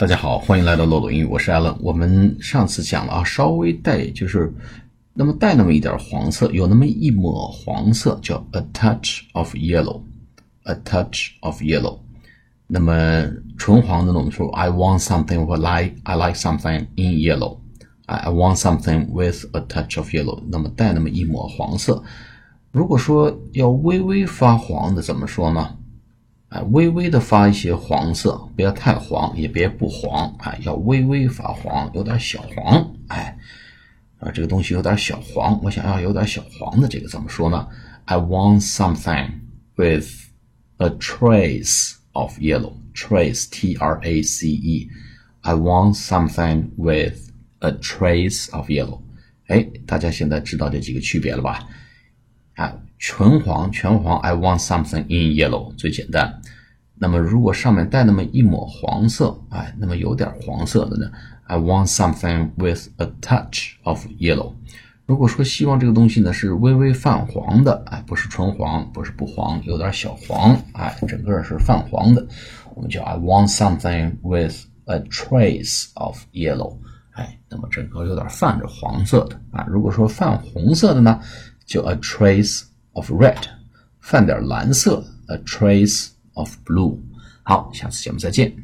大家好，欢迎来到洛洛英语，我是 Allen。我们上次讲了啊，稍微带就是那么带那么一点黄色，有那么一抹黄色，叫 a touch of yellow，a touch of yellow。那么纯黄的呢，我们说 I want something with like I like something in yellow。I want something with a touch of yellow。那么带那么一抹黄色。如果说要微微发黄的，怎么说呢？哎，微微的发一些黄色，不要太黄，也别不黄，哎，要微微发黄，有点小黄，哎，啊，这个东西有点小黄，我想要有点小黄的，这个怎么说呢？I want something with a trace of yellow. Trace, T-R-A-C-E. I want something with a trace of yellow. 哎，大家现在知道这几个区别了吧？啊，纯黄、全黄，I want something in yellow 最简单。那么如果上面带那么一抹黄色，哎，那么有点黄色的呢，I want something with a touch of yellow。如果说希望这个东西呢是微微泛黄的，哎，不是纯黄，不是不黄，有点小黄，哎，整个是泛黄的，我们叫 I want something with a trace of yellow。哎，那么整个有点泛着黄色的啊。如果说泛红色的呢？就 a trace of red，泛点蓝色，a trace of blue。好，下次节目再见。